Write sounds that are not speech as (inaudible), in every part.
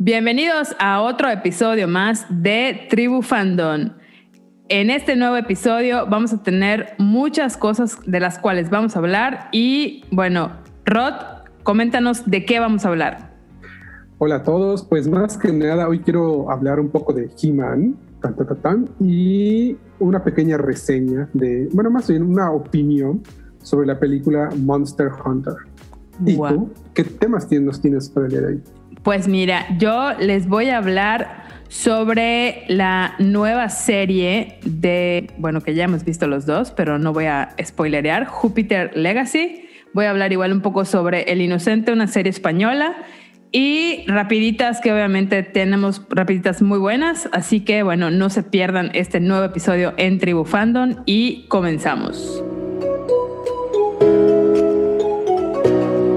Bienvenidos a otro episodio más de Tribu Fandom. En este nuevo episodio vamos a tener muchas cosas de las cuales vamos a hablar y bueno, Rod, coméntanos de qué vamos a hablar. Hola a todos, pues más que nada hoy quiero hablar un poco de He-Man y una pequeña reseña de, bueno, más bien una opinión sobre la película Monster Hunter. ¿Y tú? ¿Qué temas nos tienes para el día de hoy? Pues mira, yo les voy a hablar sobre la nueva serie de, bueno, que ya hemos visto los dos, pero no voy a spoilerear, Jupiter Legacy. Voy a hablar igual un poco sobre El Inocente, una serie española. Y rapiditas, que obviamente tenemos rapiditas muy buenas, así que bueno, no se pierdan este nuevo episodio en Tribu Fandom y comenzamos.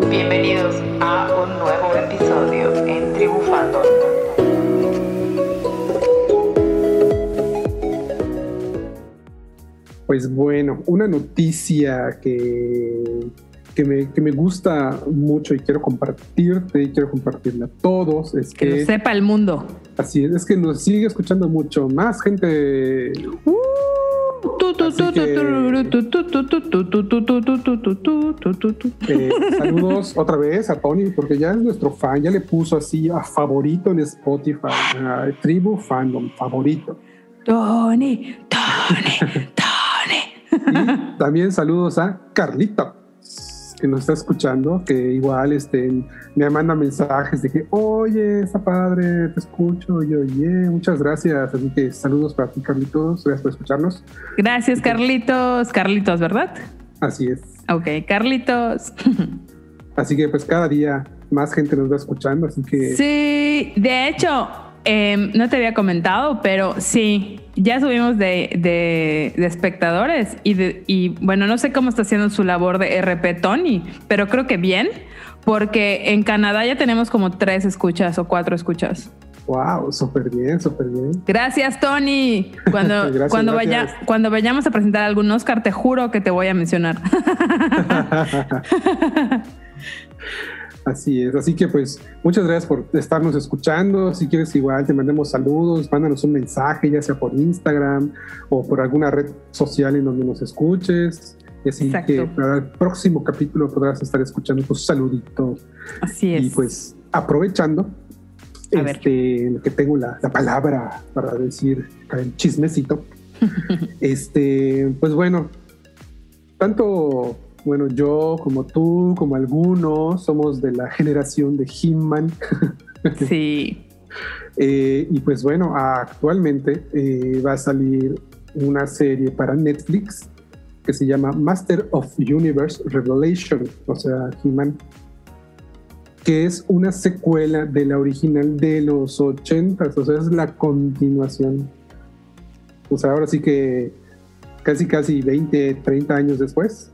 Bienvenidos a un nuevo Pues bueno, una noticia que, que, me, que me gusta mucho y quiero compartirte y quiero compartirla a todos es que, que lo sepa el mundo. Así es, es que nos sigue escuchando mucho más gente. Uh, saludos otra vez a Tony, porque ya es nuestro fan, ya le puso así a favorito en Spotify, Tribu Fandom, favorito. Tony, Tony, Tony. (laughs) también saludos a Carlita que nos está escuchando, que igual este, me manda mensajes de que, oye, está padre, te escucho, y oye, muchas gracias. Así que saludos para ti, Carlitos, gracias por escucharnos. Gracias, Carlitos. Carlitos, ¿verdad? Así es. Ok, Carlitos. (laughs) Así que pues cada día más gente nos va escuchando, así que... Sí, de hecho, Em, no te había comentado, pero sí, ya subimos de, espectadores y, bueno, no sé cómo está haciendo su labor de RP Tony, pero creo que bien, porque en Canadá ya tenemos como tres escuchas o cuatro escuchas. Wow, súper bien, súper bien. Gracias, Tony. Cuando, (laughs) cuando, Vaya, cuando vayamos a presentar algún Oscar, te juro que te voy a mencionar. (laughs) (laughs) Así es, así que pues muchas gracias por estarnos escuchando. Si quieres igual te mandemos saludos, mándanos un mensaje, ya sea por Instagram o por alguna red social en donde nos escuches. Y así que para el próximo capítulo podrás estar escuchando tus saluditos. Así es. Y pues aprovechando este, que tengo la, la, palabra para decir el chismecito. (laughs) este, pues bueno, tanto bueno, yo, como tú, como algunos, somos de la generación de He-Man. (laughs) Sí. Eh, y pues bueno, actualmente eh, va a salir una serie para Netflix que se llama Master of Universe Revelation, o sea, He-Man, que es una secuela de la original de los 80, o sea, es la continuación. O sea, ahora sí que casi, casi 20, 30 años después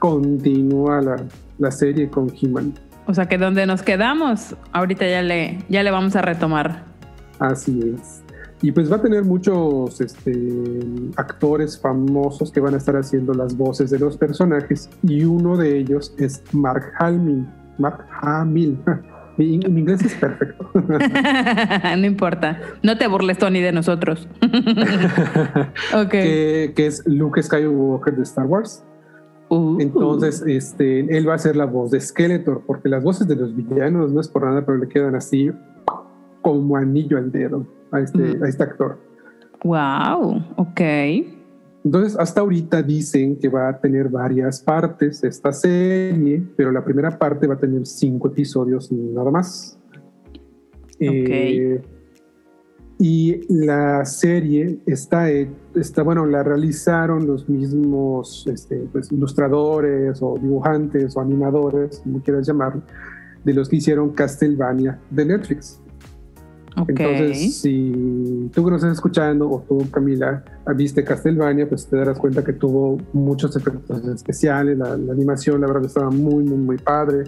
continúa la, la serie con He-Man. O sea que donde nos quedamos, ahorita ya le, ya le vamos a retomar. Así es. Y pues va a tener muchos este, actores famosos que van a estar haciendo las voces de los personajes y uno de ellos es Mark Hamill. Mark Hamill. (laughs) Mi, inglés es perfecto. (laughs) (laughs) no importa. No te burles, Tony, de nosotros. okay. que, es Luke Skywalker de Star Wars. Uh. Entonces, este, él va a ser la voz de Skeletor, porque las voces de los villanos no es por nada, pero le quedan así como anillo al dedo a este, a este actor. Wow, ok. Entonces, hasta ahorita dicen que va a tener varias partes esta serie, pero la primera parte va a tener cinco episodios nada más. Okay. Eh, y la serie está, está, bueno, la realizaron los mismos este, pues, ilustradores o dibujantes o animadores, como quieras llamarlo, de los que hicieron Castlevania de Netflix. Entonces, si tú que nos estás escuchando o tú, Camila, viste Castlevania, pues te darás cuenta que tuvo muchos efectos especiales, la, la animación, la verdad, estaba muy, muy, muy padre.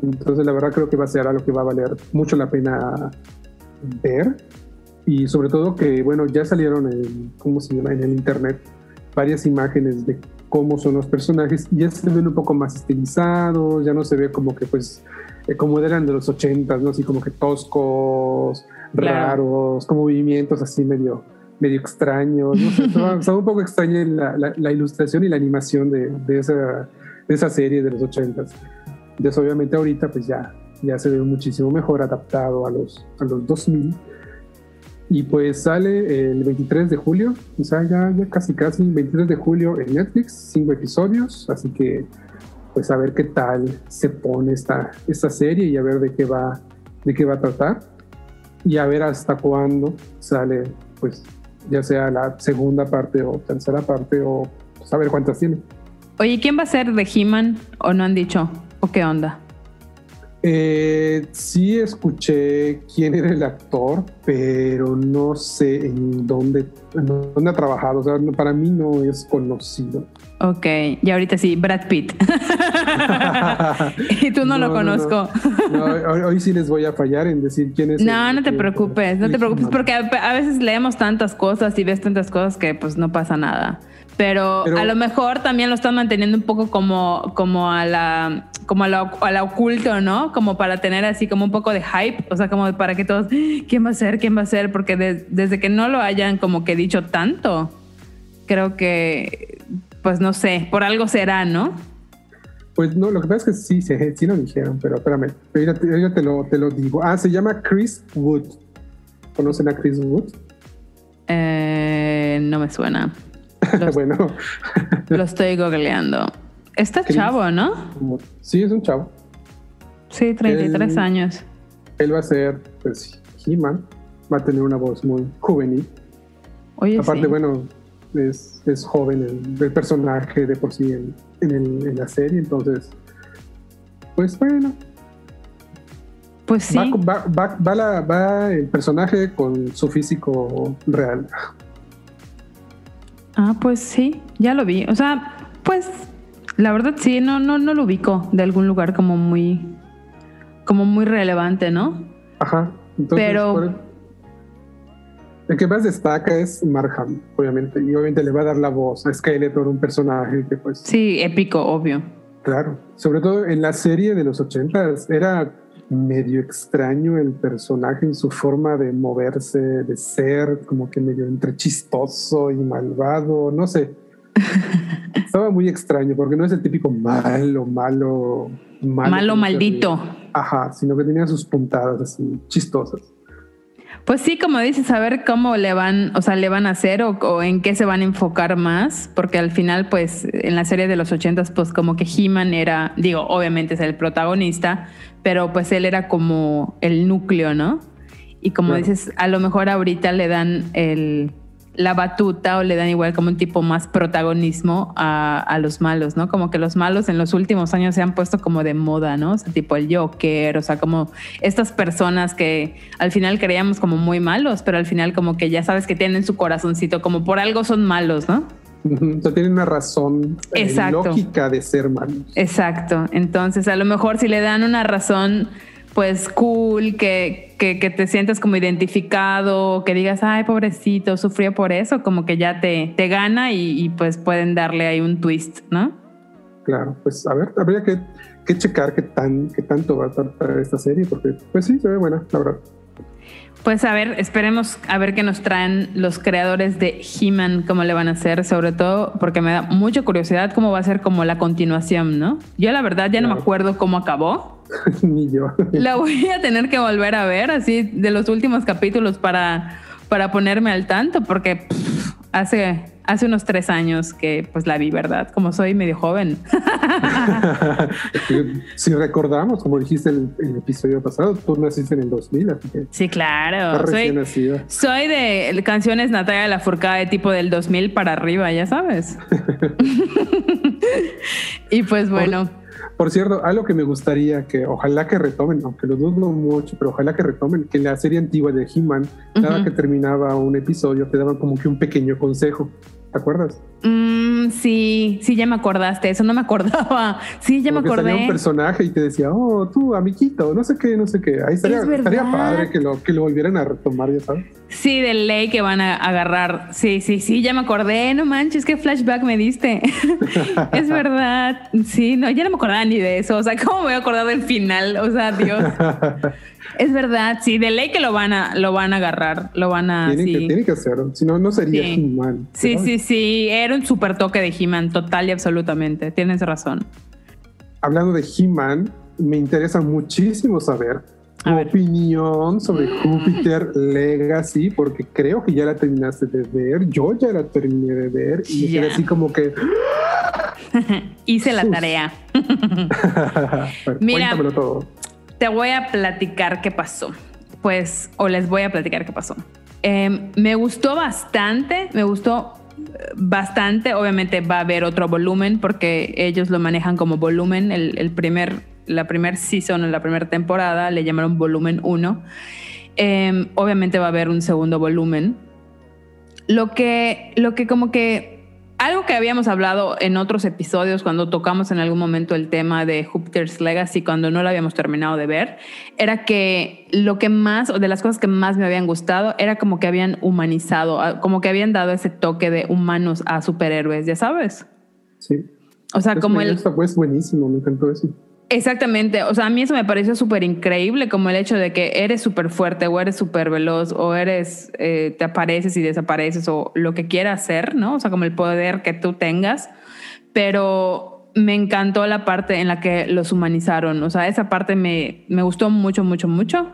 Entonces, la verdad, creo que va a ser algo que va a valer mucho la pena ver y sobre todo que, bueno, ya salieron en, ¿cómo se llama? en el internet varias imágenes de cómo son los personajes ya se ven un poco más estilizados, ya no se ve como que pues eh, como eran de los ochentas, ¿no? Así como que toscos, Claro. raros, con movimientos así medio, medio extraños. No estaba, (laughs) estaba un poco extraña la, la- la ilustración y la animación de, de esa, de esa serie de los ochentas. Entonces, obviamente, ahorita, pues ya, ya se ve muchísimo mejor adaptado a los, a los 2000. Y pues sale el 23 de julio, o sea, ya, casi casi, 23 de julio en Netflix, cinco episodios, así que pues a ver qué tal se pone esta, esta serie y a ver de qué va, de qué va a tratar y a ver hasta cuándo sale, pues ya sea la segunda parte o tercera parte o pues, a ver cuántas tiene. Oye, ¿quién va a ser de He-Man? ¿O no han dicho? ¿O qué onda? Eh, sí escuché quién era el actor, pero no sé en dónde, en dónde ha trabajado. O sea, para mí no es conocido. Ok, y ahorita sí, Brad Pitt. (laughs) y tú no, lo No, no, conozco. No, hoy, hoy sí les voy a fallar en decir quién es. No, el- no te preocupes, no te preocupes, porque a, a veces leemos tantas cosas y ves tantas cosas que pues no pasa nada. Pero, Pero- a lo mejor también lo están manteniendo un poco como, como a la como a la, a la oculto, ¿no? Como para tener así como un poco de hype, o sea, como para que todos, "Ah, ¿quién va a ser? ¿Quién va a ser? Porque de- desde que no lo hayan como que dicho tanto, creo que, pues no sé, por algo será, ¿no? Pues no, lo que pasa es que sí, sí, lo dijeron, pero espérame, yo te, yo te lo, te lo digo. Ah, se llama Chris Wood. ¿Conocen a Chris Wood? Eh, no me suena. (laughs) Lo, bueno, (laughs) lo estoy googleando. Está Chris. chavo, ¿no? sí, es un chavo. Sí, 33 Él- años. Él va a ser, pues, He-Man. Va a tener una voz muy juvenil. Oye, Aparte, sí. bueno, es, es joven el, el personaje de por sí en, en, el- en la serie, entonces, pues bueno, Pues sí. va, va, va- va la- va el personaje con su físico real. Ah, pues sí, ya lo vi. O sea, pues la verdad sí, no, no, no lo ubico de algún lugar como muy, como muy relevante, ¿no? Ajá. Entonces, Pero- por- el que más destaca es Mark Hamill, obviamente, y obviamente le va a dar la voz a Skeletor, un personaje que pues Sí, épico, obvio. Claro, sobre todo en la serie de los ochentas era medio extraño el personaje en su forma de moverse, de ser, como que medio entre chistoso y malvado, no sé. (laughs) Estaba muy extraño porque no es el típico malo, malo, malo. Malo, maldito. Ajá, sino que tenía sus puntadas así chistosas. Pues sí, como dices, a ver cómo le van, o sea, le van a hacer o, o en qué se van a enfocar más, porque al final, pues, en la serie de los ochentas, pues como que He-Man era, digo, obviamente es el protagonista, pero pues él era como el núcleo, ¿no? Y como Claro. dices, a lo mejor ahorita le dan el, la batuta o le dan igual como un tipo más protagonismo a, a los malos, ¿no? Como que los malos en los últimos años se han puesto como de moda, ¿no? O sea, tipo el Joker, o sea, como estas personas que al final creíamos como muy malos, pero al final como que ya sabes que tienen su corazoncito, como por algo son malos, ¿no? O sea, tienen una razón eh, lógica de ser malos. Exacto. Entonces, a lo mejor si le dan una razón, pues cool, que, que, que te sientas como identificado, que digas, ay, pobrecito, sufrió por eso, como que ya te, te gana y, pues pueden darle ahí un twist, ¿no? Claro, pues a ver, habría que, que checar qué, tan, qué tanto va a tratar esta serie, porque pues sí, se ve buena, la verdad. Pues a ver, esperemos a ver qué nos traen los creadores de He-Man, cómo le van a hacer, sobre todo porque me da mucha curiosidad cómo va a ser como la continuación, ¿no? Yo la verdad ya no me acuerdo cómo acabó. (laughs) Ni yo. La voy a tener que volver a ver así de los últimos capítulos para, para ponerme al tanto, porque pff, hace, hace unos tres años que pues la vi, ¿verdad? Como soy medio joven. (laughs) si recordamos, como dijiste el, el episodio pasado, tú naciste en el 2000, así que Sí, claro. Soy, nacida. soy de canciones Natalia Lafourcade de tipo del 2000 para arriba, ya sabes. (laughs) (laughs) y pues bueno. Por cierto, algo que me gustaría que ojalá que retomen, aunque lo dudo mucho, pero ojalá que retomen, que en la serie antigua de He-Man, cada que terminaba un episodio te daban como que un pequeño consejo. ¿Te acuerdas? Mm, sí, sí, ya me acordaste. Eso no me acordaba. (laughs) Sí, ya Como me que salía acordé. un personaje y te decía, oh, tú, amiguito, no sé qué, no sé qué. Ahí estaría, Es estaría padre que lo, que lo volvieran a retomar, ya sabes. Sí, de ley que van a agarrar. Sí, sí, sí, ya me acordé. No manches, qué flashback me diste. (laughs) es verdad. Sí, no, ya no me acordaba ni de eso. O sea, ¿cómo me voy a acordar del final? O sea, Dios. (laughs) es verdad, sí, de ley que lo van a, lo van a agarrar. Lo van a. Tienen, sí. que, tienen que hacerlo. Si no, no sería Sí. He-Man. Sí, sí, sí. Era un super toque de He-Man, total y absolutamente. Tienes razón. Hablando de He-Man, me interesa muchísimo saber tu opinión sobre Júpiter Legacy, porque creo que ya la terminaste de ver. Yo ya la terminé de ver y me quedé así como que. (laughs) Hice la tarea. (laughs) Mira. Cuéntamelo todo. Te voy a platicar qué pasó. Pues, o les voy a platicar qué pasó. Eh, me gustó bastante, me gustó eh, bastante. Obviamente va a haber otro volumen porque ellos lo manejan como volumen. El, primer, la primer season, la primera temporada, le llamaron volumen 1. Eh, obviamente va a haber un segundo volumen. Lo que, lo que como que algo que habíamos hablado en otros episodios cuando tocamos en algún momento el tema de Jupiter's Legacy cuando no lo habíamos terminado de ver, era que lo que más, o de las cosas que más me habían gustado, era como que habían humanizado, como que habían dado ese toque de humanos a superhéroes, ya sabes. Sí. O sea, Eso como el... gusta, pues buenísimo, me encantó eso. Exactamente, o sea, a mí eso me pareció súper increíble, como el hecho de que eres súper fuerte o eres súper veloz o eres, eh, te apareces y desapareces o lo que quieras hacer, ¿no? O sea, como el poder que tú tengas, pero me encantó la parte en la que los humanizaron, o sea, esa parte me, me gustó mucho, mucho, mucho.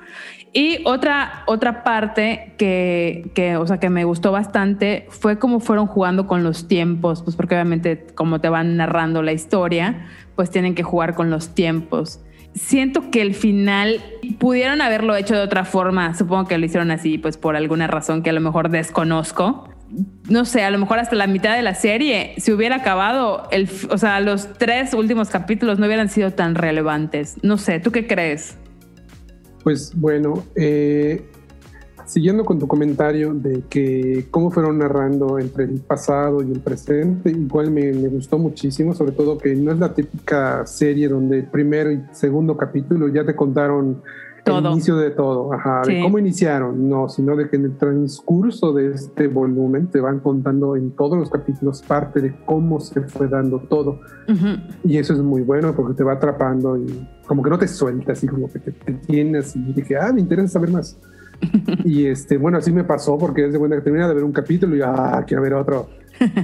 Y otra, otra parte que, que, o sea, que me gustó bastante fue cómo fueron jugando con los tiempos, pues porque obviamente como te van narrando la historia, pues tienen que jugar con los tiempos. Siento que el final pudieron haberlo hecho de otra forma, supongo que lo hicieron así, pues por alguna razón que a lo mejor desconozco. No sé, a lo mejor hasta la mitad de la serie, si hubiera acabado, el, o sea, los tres últimos capítulos no hubieran sido tan relevantes. No sé, ¿tú qué crees? Pues bueno, eh, siguiendo con tu comentario de que cómo fueron narrando entre el pasado y el presente, igual me, me gustó muchísimo, sobre todo que no es la típica serie donde el primer y segundo capítulo ya te contaron Todo. el inicio de todo, ajá, de Sí. cómo iniciaron, no, sino de que en el transcurso de este volumen te van contando en todos los capítulos parte de cómo se fue dando todo. Ujú. Y eso es muy bueno porque te va atrapando y como que no te suelta, así como que te, te tienes y de que, ah, me interesa saber más. (laughs) y este, bueno, así me pasó porque es de cuenta que termina de ver un capítulo y, ah, quiero ver otro.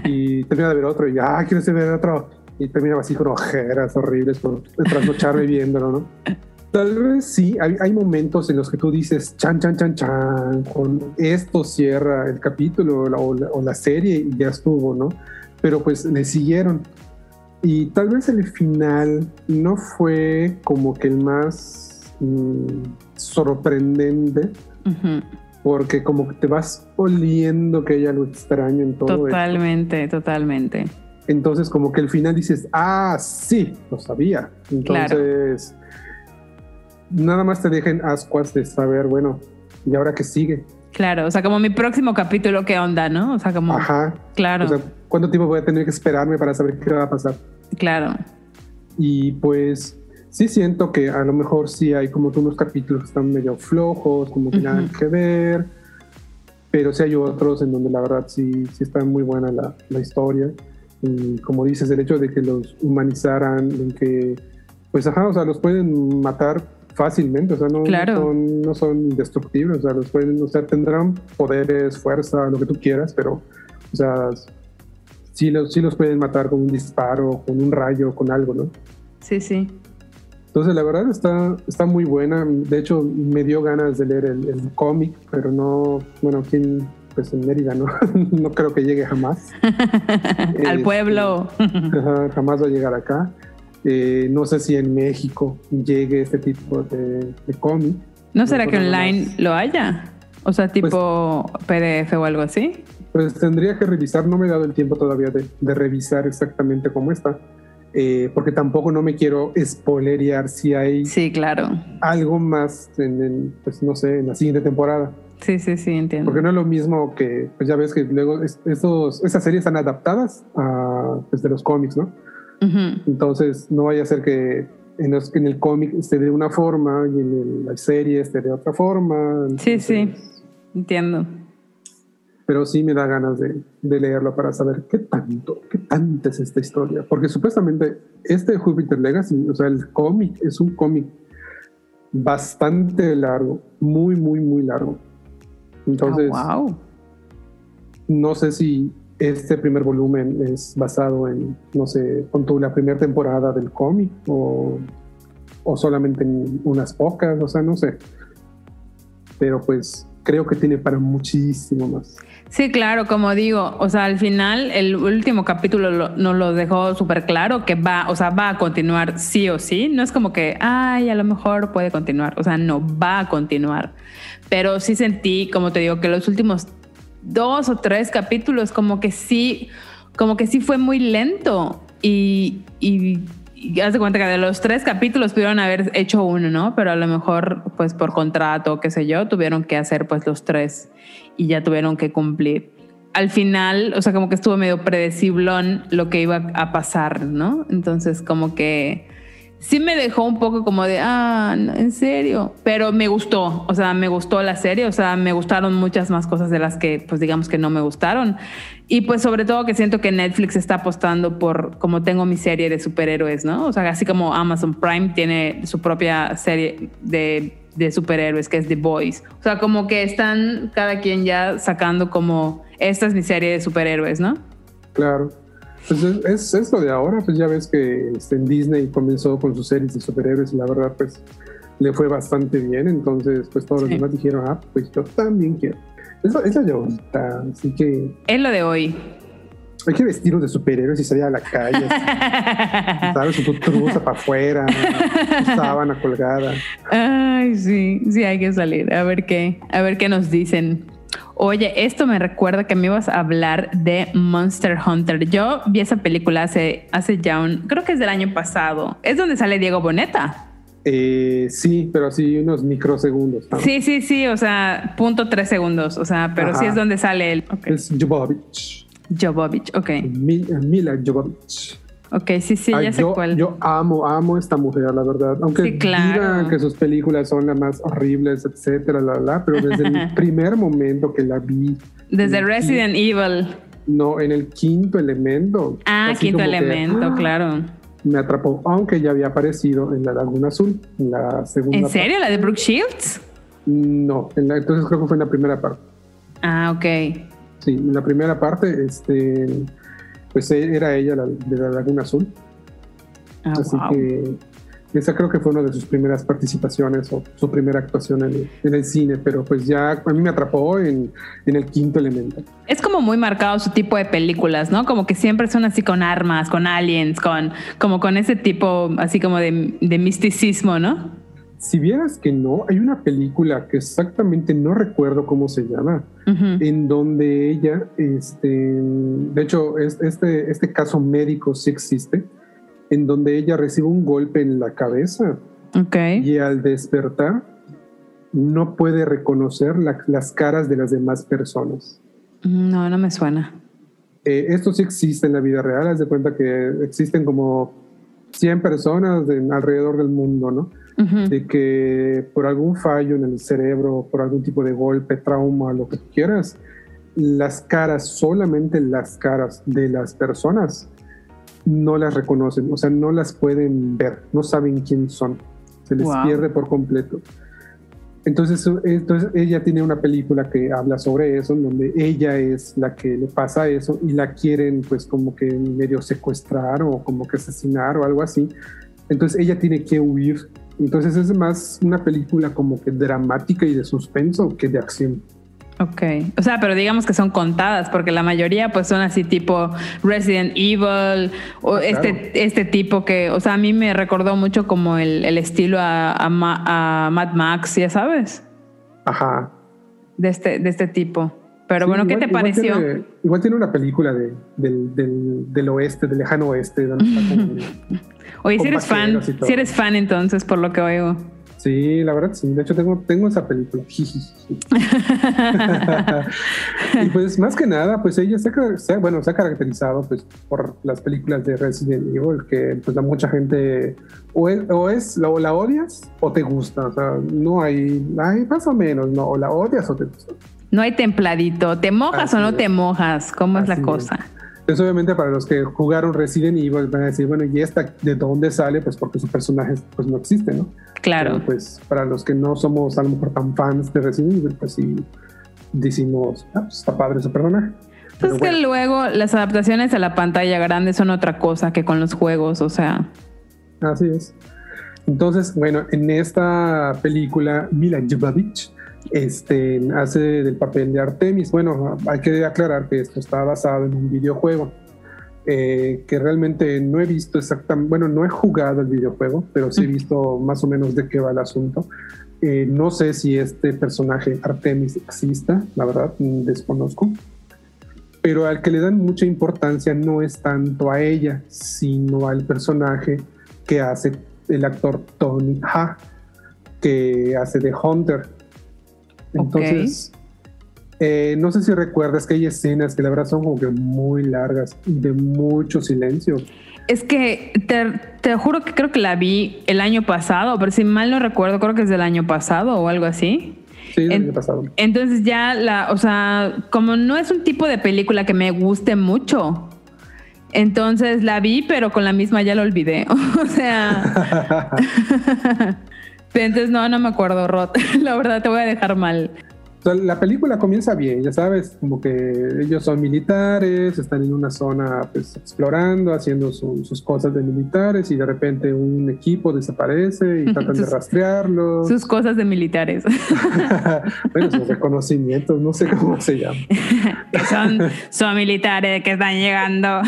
y (laughs) termina de ver otro y, ah, quiero ver otro. Y terminaba así con ojeras horribles por trasnocharme viéndolo, ¿no? Tal vez sí, hay, hay momentos en los que tú dices, chan, chan, chan, chan, con esto cierra el capítulo o la, o la- o la serie y ya estuvo, ¿no? Pero pues le siguieron. Y tal vez el final no fue como que el más mm, sorprendente, Porque como que te vas oliendo que hay algo extraño en todo esto. Totalmente, totalmente. Entonces como que el final dices, ah, sí, lo sabía. Entonces, nada más te dejen ascuas de saber, bueno, ¿y ahora qué sigue? Claro, o sea, como mi próximo capítulo, ¿qué onda, no? O sea, como, Ajá. claro, O sea, ¿cuánto tiempo voy a tener que esperarme para saber qué va a pasar? claro. Y pues sí siento que a lo mejor sí hay como unos capítulos que están medio flojos, como que nada Ujú. que ver, pero sí hay otros en donde la verdad sí, sí está muy buena la, la historia. Y como dices, el hecho de que los humanizaran, en que, pues ajá, o sea, los pueden matar fácilmente, o sea, no, Claro. no, son, no son indestructibles, o sea, los pueden, o sea, tendrán poderes, fuerza, lo que tú quieras, pero, o sea, sí los, sí los pueden matar con un disparo, con un rayo, con algo, ¿no? Sí, sí. Entonces, la verdad está, está muy buena. De hecho, me dio ganas de leer el, el cómic, pero no, bueno, aquí en, pues en Mérida, ¿no? (laughs) no creo que llegue jamás. (laughs) Al Este, pueblo. Ajá, jamás va a llegar acá. Eh, no sé si en México llegue este tipo de, de cómic. ¿No será que online más. lo haya? O sea, tipo PDF o algo así. Pues tendría que revisar, no me he dado el tiempo todavía de, de revisar exactamente cómo está, eh, porque tampoco no me quiero spoilerear si hay Sí, claro. algo más en, el, pues no sé, en la siguiente temporada. Sí, sí, sí, entiendo. Porque no es lo mismo que, pues ya ves que luego es- esos, esas series están adaptadas a, pues, de los cómics, ¿no? Ujú. Entonces no vaya a ser que en, los- en el cómic esté de una forma y en el- la serie esté de otra forma. Sí, sí. Entonces, Entiendo. Pero sí me da ganas de, de, leerlo para saber qué tanto, qué tanta es esta historia. Porque supuestamente este Jupiter Legacy, o sea, el cómic es un cómic bastante largo, muy, muy, muy largo. Entonces, wow. no sé si este primer volumen es basado en, no sé, con tu la primera temporada del cómic o, o solamente en unas pocas, o sea, no sé. Pero pues creo que tiene para muchísimo más. Sí, claro, como digo, o sea, al final el último capítulo lo, nos lo dejó súper claro que va, o sea, va a continuar sí o sí. No es como que, ay, a lo mejor puede continuar. O sea, no, va a continuar. Pero sí sentí, como te digo, que los últimos dos o tres capítulos como que sí, como que sí fue muy lento y haz de cuenta que de los tres capítulos pudieron haber hecho uno, ¿no? Pero a lo mejor, pues por contrato, qué sé yo, tuvieron que hacer pues los tres y ya tuvieron que cumplir. Al final, o sea, como que estuvo medio predecible lo que iba a pasar, ¿no? Entonces, como que sí me dejó un poco como de, ah, en serio, pero me gustó, o sea, me gustó la serie, o sea, me gustaron muchas más cosas de las que, pues digamos que no me gustaron. Y pues sobre todo que siento que Netflix está apostando por, como tengo mi serie de superhéroes, ¿no? O sea, así como Amazon Prime tiene su propia serie de, de superhéroes, que es The Boys. O sea, como que están cada quien ya sacando como, esta es mi serie de superhéroes, ¿no? Claro. Pues es, es, lo de ahora, pues ya ves que este, en Disney comenzó con sus series de superhéroes y la verdad pues le fue bastante bien, entonces pues todos los demás dijeron, ah, pues yo también quiero. Es, es lo de ahorita, así que... Es lo de hoy. Hay que vestirnos de superhéroes y salir a la calle. (laughs) ¿Sabes? Su truza para afuera, sábana colgada. Ay, sí, sí hay que salir. A ver qué, a ver qué nos dicen. Oye, esto me recuerda que me ibas a hablar de Monster Hunter. Yo vi esa película hace, hace ya un, creo que es del año pasado. Es donde sale Diego Boneta. Eh, sí, pero así unos microsegundos. ¿no? Sí, sí, sí, o sea, punto tres segundos, o sea, pero Ajá. sí es donde sale él. Okay. Es Jovovich. Jovovich, ok. Mila Jovovich. Ok, sí, sí, Ay, ya sé yo, cuál. Yo amo, amo esta mujer, la verdad. Aunque sí, claro. digan que sus películas son las más horribles, etcétera, la, la, pero desde el (laughs) primer momento que la vi. Desde Resident Evil. No, en el quinto elemento. Ah, quinto elemento, que, ah, claro. Me atrapó, aunque ya había aparecido en la Laguna Azul, en la segunda. ¿En serio? Parte. ¿La de Brooke Shields? No, en la, entonces creo que fue en la primera parte. Ah, ok. Sí, en la primera parte, este pues era ella la, de la Laguna Azul. Ah, Así wow. que esa creo que fue una de sus primeras participaciones o su primera actuación en el, en el cine, pero pues ya a mí me atrapó en, en, el quinto elemento. Es como muy marcado su tipo de películas, ¿no? Como que siempre son así con armas, con aliens, con como con ese tipo así como de, de misticismo, ¿no? Si vieras que no, hay una película que exactamente no recuerdo cómo se llama, uh -huh. en donde ella, este, de hecho, este, este caso médico sí existe, en donde ella recibe un golpe en la cabeza okay. y al despertar no puede reconocer la, las caras de las demás personas. No, no me suena. Eh, esto sí existe en la vida real, haz de cuenta que existen como 100 personas de, alrededor del mundo, ¿no? Uh -huh. De que por algún fallo en el cerebro, por algún tipo de golpe, trauma, lo que quieras, las caras, solamente las caras de las personas no las reconocen, o sea, no las pueden ver, no saben quién son, se les wow. pierde por completo. Entonces, entonces ella tiene una película que habla sobre eso, en donde ella es la que le pasa eso y la quieren pues como que medio secuestrar o como que asesinar o algo así. Entonces ella tiene que huir. Entonces es más una película como que dramática y de suspenso que de acción. Ok, o sea, pero digamos que son contadas, porque la mayoría pues son así tipo Resident Evil o Ah, este, este tipo que, o sea, a mí me recordó mucho como el, el estilo a, a, Ma- a Mad Max, ya sabes, Ajá. de este, de este tipo. Pero bueno, ¿qué te igual pareció? Tiene, igual tiene una película de, del, del, del oeste, del lejano oeste, donde está (laughs) Oye, si eres fan, si eres fan entonces, por lo que oigo. Sí, la verdad sí. De hecho, tengo, tengo esa película. (laughs) y pues más que nada, pues ella se se bueno, se ha caracterizado pues por las películas de Resident Evil, que pues a mucha gente o es, o es o la odias o te gusta. O sea, no hay, hay más o menos, no, o la odias o te gusta. No hay templadito. ¿Te mojas Así o no es. te mojas? ¿Cómo es la es. Entonces, obviamente, para los que jugaron Resident Evil van a decir, bueno, ¿y esta de dónde sale? Pues porque su personaje pues, no existe, ¿no? Claro. Pero, pues para los que no somos a lo mejor tan fans de Resident Evil, pues sí decimos, ah, pues está padre ese personaje. Pues es que bueno, luego las adaptaciones a la pantalla grande son otra cosa que con los juegos, o sea. así es. Entonces, bueno, en esta película, Mila Jovovich este, hace del papel de Artemis. Bueno, hay que aclarar que esto está basado en un videojuego. eh, que realmente no he visto exactamente, bueno, no he jugado el videojuego, pero sí he visto más o menos de qué va el asunto. Eh, no sé si este personaje Artemis exista, la verdad, desconozco. Pero al que le dan mucha importancia no es tanto a ella, sino al personaje que hace el actor Tony Ha, que hace de Hunter. Entonces, eh, no sé si recuerdas que hay escenas que la verdad son como que muy largas y de mucho silencio. Es que te, te juro que creo que la vi el año pasado, pero si mal no recuerdo, creo que es del año pasado o algo así. Sí, el En- año pasado. Entonces ya la, o sea, como no es un tipo de película que me guste mucho, entonces la vi, pero con la misma ya la olvidé. (laughs) o sea, (laughs) entonces no, no me acuerdo, Rod. (laughs) la verdad te voy a dejar mal. O sea, la película comienza bien, ya sabes, como que ellos son militares, están en una zona pues explorando, haciendo su- sus cosas de militares y de repente un equipo desaparece y (laughs) tratan de rastrearlos. Sus cosas de militares, (laughs) bueno, sus reconocimientos, no sé cómo se llama. que (laughs) son, son militares que están llegando.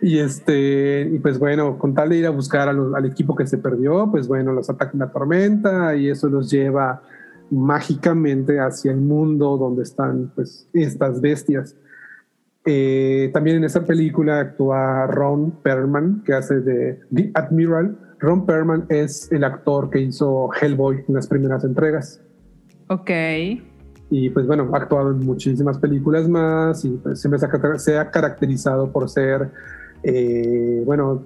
y este, y pues bueno, con tal de ir a buscar a los- al equipo que se perdió, pues bueno, los ataca una tormenta y eso los lleva mágicamente hacia el mundo donde están pues estas bestias. Eh, también en esa película actúa Ron Perlman, que hace de The Admiral. Ron Perlman es el actor que hizo Hellboy en las primeras entregas. ok. Y pues bueno, ha actuado en muchísimas películas más y pues siempre se ha, se ha caracterizado por ser, eh, bueno,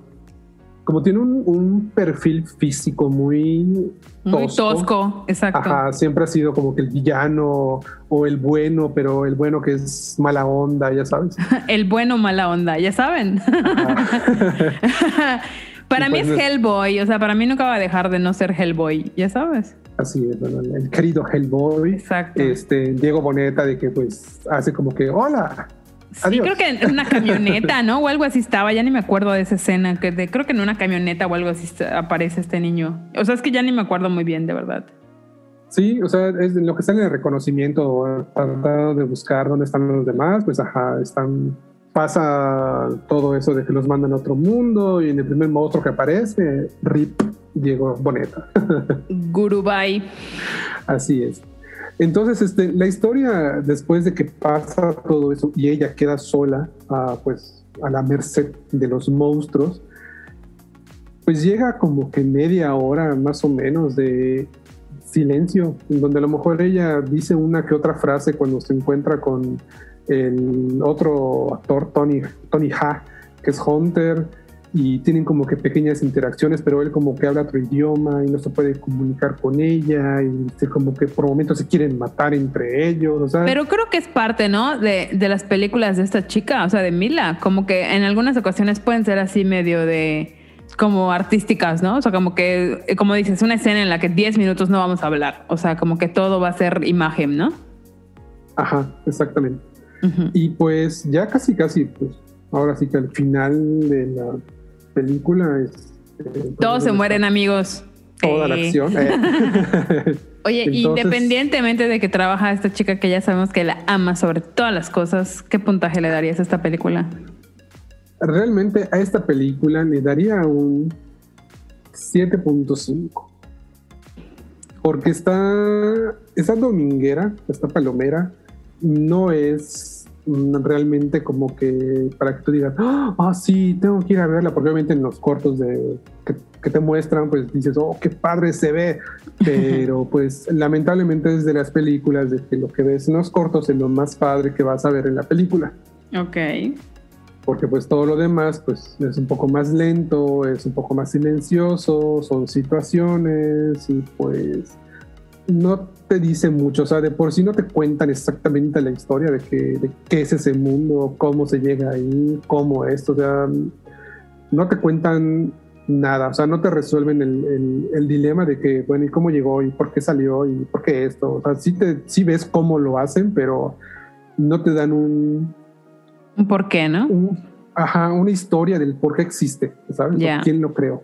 como tiene un, un perfil físico muy Muy tosco, exacto. Ajá, siempre ha sido como que el villano o el bueno, pero el bueno que es mala onda, ya sabes. (laughs) El bueno mala onda, ya saben. (laughs) Para Y mí pues es no- Hellboy, o sea, para mí nunca va a dejar de no ser Hellboy, ya sabes. Así es, bueno, el querido Hellboy. Exacto. Este, Diego Boneta, de que pues hace como que, hola, Sí, creo que en una camioneta, ¿no? O algo así estaba, ya ni me acuerdo de esa escena, que de- creo que en una camioneta o algo así aparece este niño. O sea, es que ya ni me acuerdo muy bien, de verdad. Sí, o sea, es lo que está en el reconocimiento, tratando de buscar dónde están los demás, pues ajá, están, pasa todo eso de que los mandan a otro mundo y en el primer monstruo que aparece, Rip Diego Boneta. (laughs) Gurubay. Así es. Entonces, este, la historia, después de que pasa todo eso y ella queda sola, ah, pues a la merced de los monstruos, pues llega como que media hora más o menos de silencio, en donde a lo mejor ella dice una que otra frase cuando se encuentra con el otro actor, Tony, Tony Ha, que es Hunter, y tienen como que pequeñas interacciones, pero él como que habla otro idioma y no se puede comunicar con ella y se como que por momentos se quieren matar entre ellos, o sea, Pero creo que es parte, ¿no? De, de las películas de esta chica, o sea, de Mila. Como que en algunas ocasiones pueden ser así medio de como artísticas, ¿no? O sea, como que, como dices, una escena en la que 10 minutos no vamos a hablar. O sea, como que todo va a ser imagen, ¿no? ajá, exactamente. Y pues ya casi, casi, pues ahora sí que al final de la película es... eh, Todos se mueren, amigos. Toda la acción. eh. (laughs) Oye, (laughs) Entonces- independientemente de que trabaja esta chica que ya sabemos que la ama sobre todas las cosas, ¿qué puntaje le darías a esta película? Realmente a esta película le daría un 7.5. Porque está, está dominguera, está palomera, no es realmente como que para que tú digas, ah, sí, tengo que ir a verla, porque obviamente en los cortos de, que, que te muestran, pues dices, oh, qué padre se ve, (laughs) pero pues lamentablemente es de las películas de que lo que ves en los cortos es lo más padre que vas a ver en la película Ok. porque pues todo lo demás pues es un poco más lento, es un poco más silencioso, son situaciones y pues no te dice mucho, o sea, de por sí no te cuentan exactamente la historia de, que, de qué es ese mundo, cómo se llega ahí, cómo esto, o sea, no te cuentan nada, o sea, no te resuelven el, el, dilema de que, bueno, ¿y cómo llegó? ¿Y por qué salió? ¿Y por qué esto? O sea, sí, te, sí ves cómo lo hacen, pero no te dan un... Un por qué, ¿no? ajá, una historia del por qué existe, ¿sabes? ¿Quién lo creó?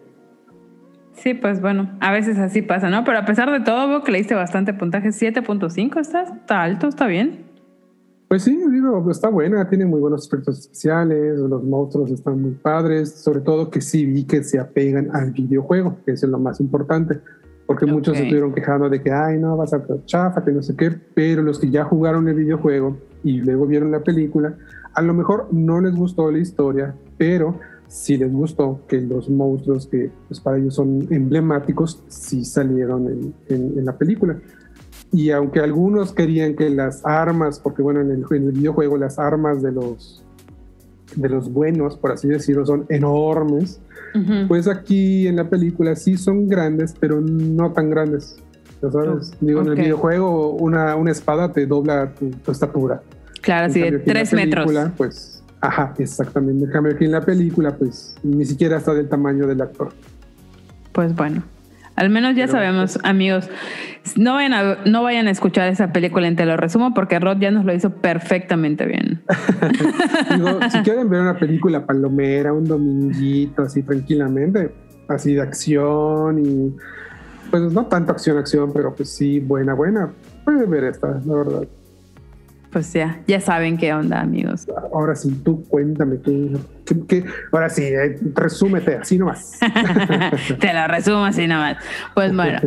Sí, pues bueno, a veces así pasa, ¿no? Pero a pesar de todo, veo que le diste bastante puntaje, 7.5, ¿está, está alto, está bien. Pues sí, digo, está buena, tiene muy buenos efectos especiales, los monstruos están muy padres, sobre todo que sí vi que se apegan al videojuego, que es lo más importante, porque muchos se estuvieron quejando de que, ay, no, vas a chafa, que no sé qué, pero los que ya jugaron el videojuego y luego vieron la película, a lo mejor no les gustó la historia, pero sí les gustó que los monstruos que pues, para ellos son emblemáticos, sí salieron en la película. Y aunque algunos querían que las armas, porque bueno, en el, videojuego las armas de los, de los buenos, por así decirlo, son enormes, pues aquí en la película sí son grandes, pero no tan grandes. ¿sabes? Digo, en el videojuego una, una espada te dobla tu, estatura. Claro, así de tres metros. Pues, ajá, exactamente. En cambio, aquí en la película, pues ni siquiera está del tamaño del actor. Pues bueno. Al menos ya sabemos, pues, amigos. No vayan, a, no vayan a escuchar esa película en Te lo resumo porque Rod ya nos lo hizo perfectamente bien. (laughs) si (laughs) quieren ver una película palomera, un dominguito, así tranquilamente, así de acción y pues no tanto acción, acción, pero pues sí, buena, buena, pueden ver esta, la verdad pues ya, ya saben qué onda, amigos. Ahora sí, tú cuéntame qué, ahora sí, eh, resúmete así nomás. (laughs) Te lo resumo así nomás. Pues bueno,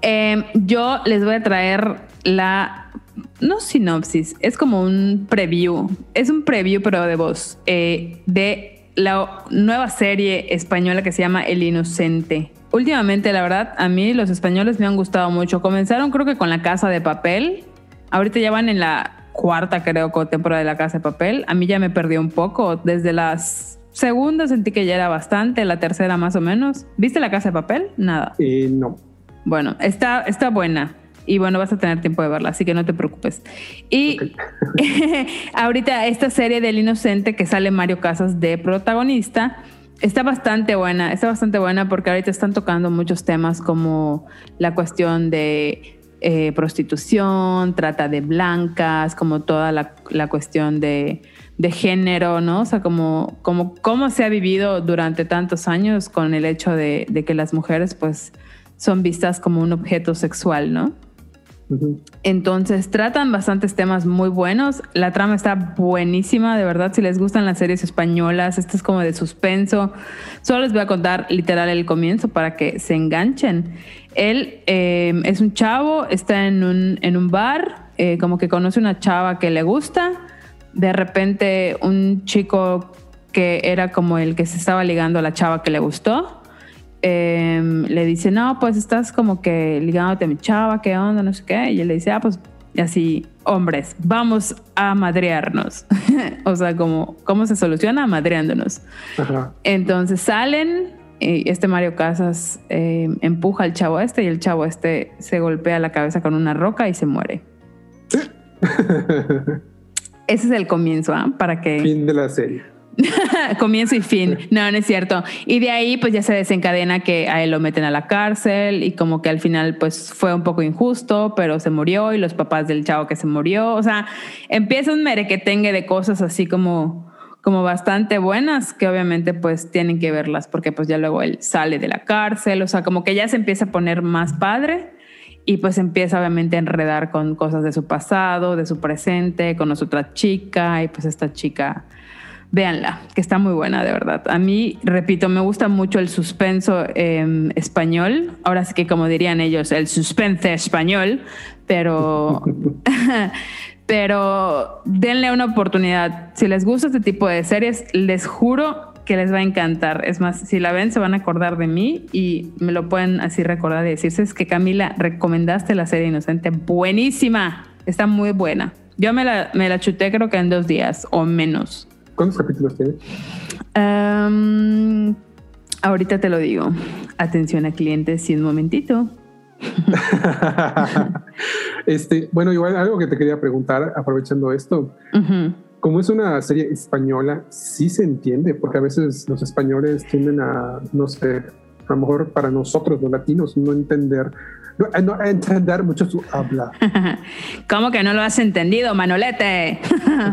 em, yo les voy a traer la, no sinopsis, es como un preview, es un preview pero de voz, eh, de la nueva serie española que se llama El Inocente. Últimamente, la verdad, a mí los españoles me han gustado mucho. Comenzaron creo que con La Casa de Papel. Ahorita ya van en la cuarta, creo, temporada de La Casa de Papel. A mí ya me perdió un poco. Desde las segundas sentí que ya era bastante, la tercera más o menos. ¿Viste La Casa de Papel? Nada. Eh, no. Bueno, está, está buena. Y bueno, vas a tener tiempo de verla, así que no te preocupes. Y (laughs) ahorita esta serie del inocente que sale Mario Casas de protagonista, está bastante buena, está bastante buena porque ahorita están tocando muchos temas como la cuestión de eh, prostitución, trata de blancas, como toda la, cuestión de, género, ¿no? O sea, como, como cómo se ha vivido durante tantos años con el hecho de, que las mujeres pues son vistas como un objeto sexual, ¿no? Entonces tratan bastantes temas muy buenos. La trama está buenísima, de verdad. Si les gustan las series españolas, esto es como de suspenso. Solo les voy a contar literal el comienzo para que se enganchen. Él eh, es un chavo, está en un, en un bar, eh, como que conoce una chava que le gusta. De repente un chico que era como el que se estaba ligando a la chava que le gustó, em, le dice, no, pues estás como que ligándote a mi chava, ¿qué onda? No sé qué. Y él le dice, ah, pues así, hombres, vamos a madrearnos. (laughs) o sea, como, ¿cómo se soluciona? Madreándonos. Entonces salen este Mario Casas eh, empuja al chavo este y el chavo este se golpea la cabeza con una roca y se muere. (laughs) Ese es el comienzo, ¿ah? Para que... Fin de la serie. (laughs) comienzo y fin. No, no es cierto. Y de ahí pues ya se desencadena que a él lo meten a la cárcel y como que al final pues fue un poco injusto, pero se murió y los papás del chavo que se murió. O sea, empieza un merequetengue de cosas así como como bastante buenas, que obviamente pues tienen que verlas porque pues ya luego él sale de la cárcel, o sea, como que ya se empieza a poner más padre y pues empieza obviamente a enredar con cosas de su pasado, de su presente, con otra chica y pues esta chica, véanla, que está muy buena de verdad. A mí, repito, me gusta mucho el suspenso em, español, ahora sí que como dirían ellos, el suspense español, pero... (laughs) (laughs) pero denle una oportunidad. Si les gusta este tipo de series, les juro que les va a encantar. Es más, si la ven, se van a acordar de mí y me lo pueden así recordar y decirse es que Camila, recomendaste la serie Inocente. Buenísima. Está muy buena. Yo me la, me la chuté creo que en dos días o menos. ¿Cuántos capítulos tiene? ahorita te lo digo. Atención a clientes, sí, un momentito. (laughs) este, bueno, igual algo que te quería preguntar, aprovechando esto. Como es una serie española, sí se entiende, porque a veces los españoles tienden a, no sé, a lo mejor para nosotros, los latinos, no entender no, entender mucho su habla. (laughs) ¿Cómo que no lo has entendido, Manolete?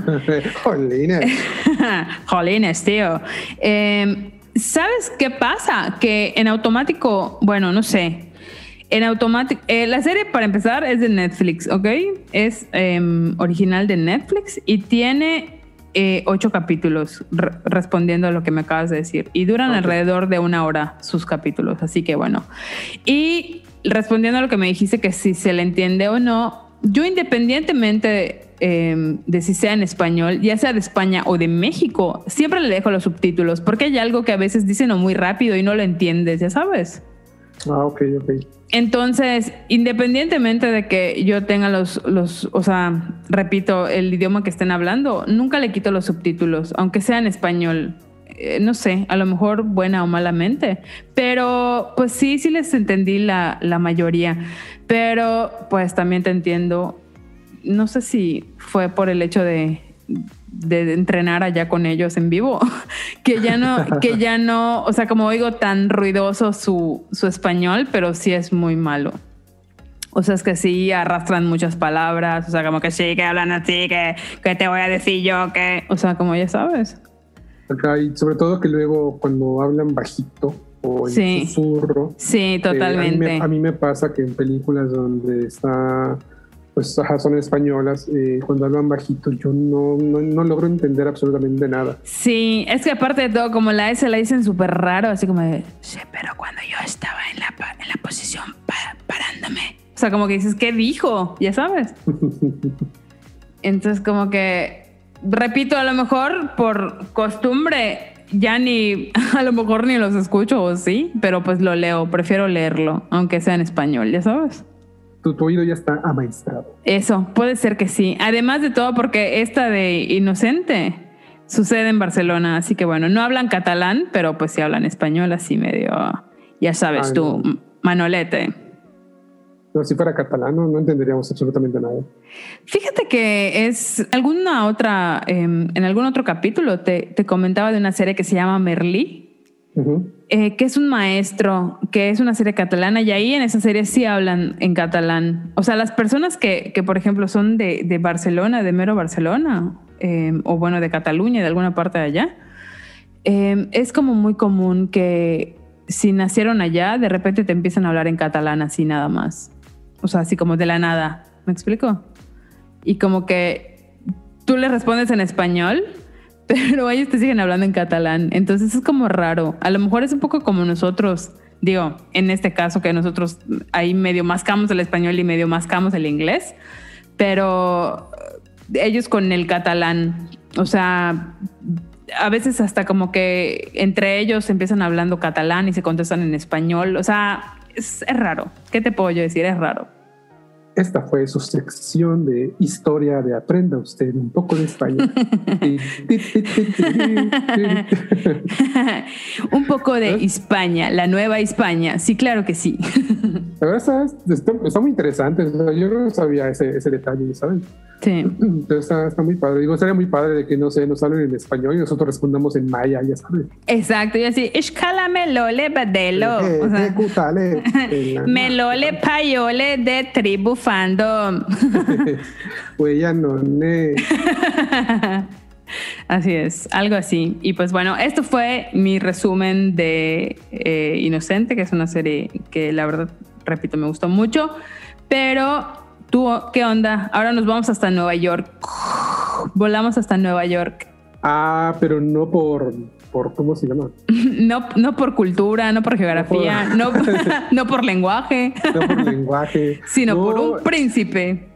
(laughs) Jolines. Jolines, tío. Em, ¿Sabes qué pasa? Que en automático, bueno, no sé. En automático, eh, la serie para empezar es de Netflix, ¿ok? Es em, original de Netflix y tiene eh, ocho capítulos respondiendo a lo que me acabas de decir y duran alrededor de una hora sus capítulos, así que bueno. Y respondiendo a lo que me dijiste, que si se le entiende o no, yo independientemente em, de si sea en español, ya sea de España o de México, siempre le dejo los subtítulos, porque hay algo que a veces dicen muy rápido y no lo entiendes, ya sabes. Ah, ok, ok. Entonces, independientemente de que yo tenga los, los, o sea, repito, el idioma que estén hablando, nunca le quito los subtítulos, aunque sea en español. Eh, no sé, a lo mejor buena o malamente, pero pues sí, sí les entendí la, la mayoría, pero pues también te entiendo, no sé si fue por el hecho de, de entrenar allá con ellos en vivo, (laughs) que ya no, que ya no, o sea, como oigo tan ruidoso su, su español, pero sí es muy malo. O sea, es que sí arrastran muchas palabras, o sea, como que sí, que hablan así, que, que te voy a decir yo, que, o sea, como ya sabes y sobre todo que luego cuando hablan bajito o en susurro. Sí, totalmente. Eh, a, mí me, pasa que en películas donde está, pues son españolas, eh, cuando hablan bajito yo no, no, logro entender absolutamente nada. Sí, es que aparte de todo, como la S la dicen súper raro, así como de, sí, pero cuando yo estaba en la, en la posición parándome. O sea, como que dices, ¿qué dijo? Ya sabes. (laughs) Entonces, como que repito, a lo mejor por costumbre ya ni, (laughs) a lo mejor ni los escucho o sí, pero pues lo leo, prefiero leerlo, aunque sea en español, ya sabes. Tu, oído ya está amaestrado. Eso, puede ser que sí. Además de todo, porque esta de Inocente sucede en Barcelona, así que bueno, no hablan catalán, pero pues sí hablan español, así medio, ya sabes tú, Manolete. No, si fuera catalán no, entenderíamos absolutamente nada. Fíjate que es alguna otra, em, en algún otro capítulo te, comentaba de una serie que se llama Merlí, eh, que es un maestro, que es una serie catalana y ahí en esa serie sí hablan en catalán. O sea, las personas que, que por ejemplo, son de, de Barcelona, de mero Barcelona, em, o bueno, de Cataluña, de alguna parte de allá, em, es como muy común que si nacieron allá, de repente te empiezan a hablar en catalán así nada más. O sea, así como de la nada. ¿Me explico? Y como que tú le respondes en español, pero ellos te siguen hablando en catalán. Entonces es como raro. A lo mejor es un poco como nosotros. Digo, en este caso que nosotros ahí medio mascamos el español y medio mascamos el inglés, pero ellos con el catalán, o sea, a veces hasta como que entre ellos empiezan hablando catalán y se contestan en español, o sea, es, raro. ¿Qué te puedo yo decir? Es raro. Esta fue su sección de historia de Aprenda usted un poco de español. un poco de España, la nueva España. Sí, claro que sí. (laughs) La verdad está, muy interesante. Yo no sabía ese, ese detalle, ¿saben? Sí. (clears throat) Entonces está, muy padre. Digo, sería muy padre de que no sé, nos hablen en español y nosotros respondamos en maya, ya sabes. Exacto, y así, escálame lole badelo. Eh, o sea, (laughs) melole payole de tribu fandom. (laughs) ya no, ne. (laughs) Así es, algo así. Y pues bueno, esto fue mi resumen de eh, Inocente, que es una serie que la verdad, repito, me gustó mucho, pero ¿Tú qué onda? Ahora nos vamos hasta Nueva York. (sighs) Volamos hasta Nueva York. Ah, pero no por, por ¿cómo se llama? (laughs) No, no por cultura, no por geografía, no por, no, por (laughs) (laughs) lenguaje. No por lenguaje. Sino por un príncipe.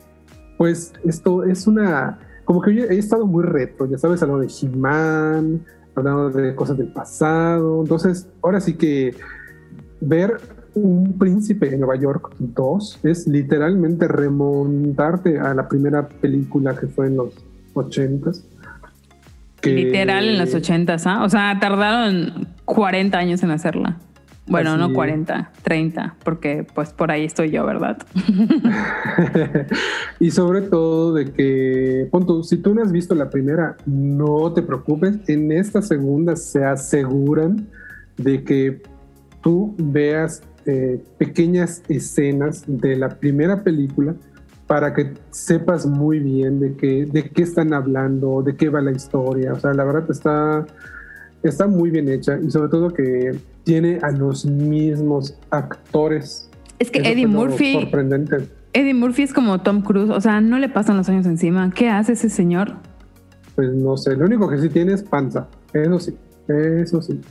Pues esto es una... Como que he estado muy retro, ya sabes, hablando de He-Man, hablando de cosas del pasado. Entonces, ahora sí que ver un príncipe en Nueva York 2 es literalmente remontarte a la primera película que fue en los 80s. Literal en los 80s, ¿ah? O sea, tardaron 40 años en hacerla. Bueno, no Así- 40, 30, porque pues por ahí estoy yo, ¿verdad? (laughs) y sobre todo de que, punto, si tú no has visto la primera, no te preocupes. En esta segunda se aseguran de que tú veas eh, pequeñas escenas de la primera película para que sepas muy bien de qué, de qué están hablando, de qué va la historia. O sea, la verdad está, está muy bien hecha y sobre todo que tiene a los mismos actores. Es que Eso Eddie Murphy, Sorprendente. Eddie Murphy es como Tom Cruise, o sea, no le pasan los años encima. ¿Qué hace ese señor? Pues no sé, lo único que sí tiene es panza, eso sí, eso sí.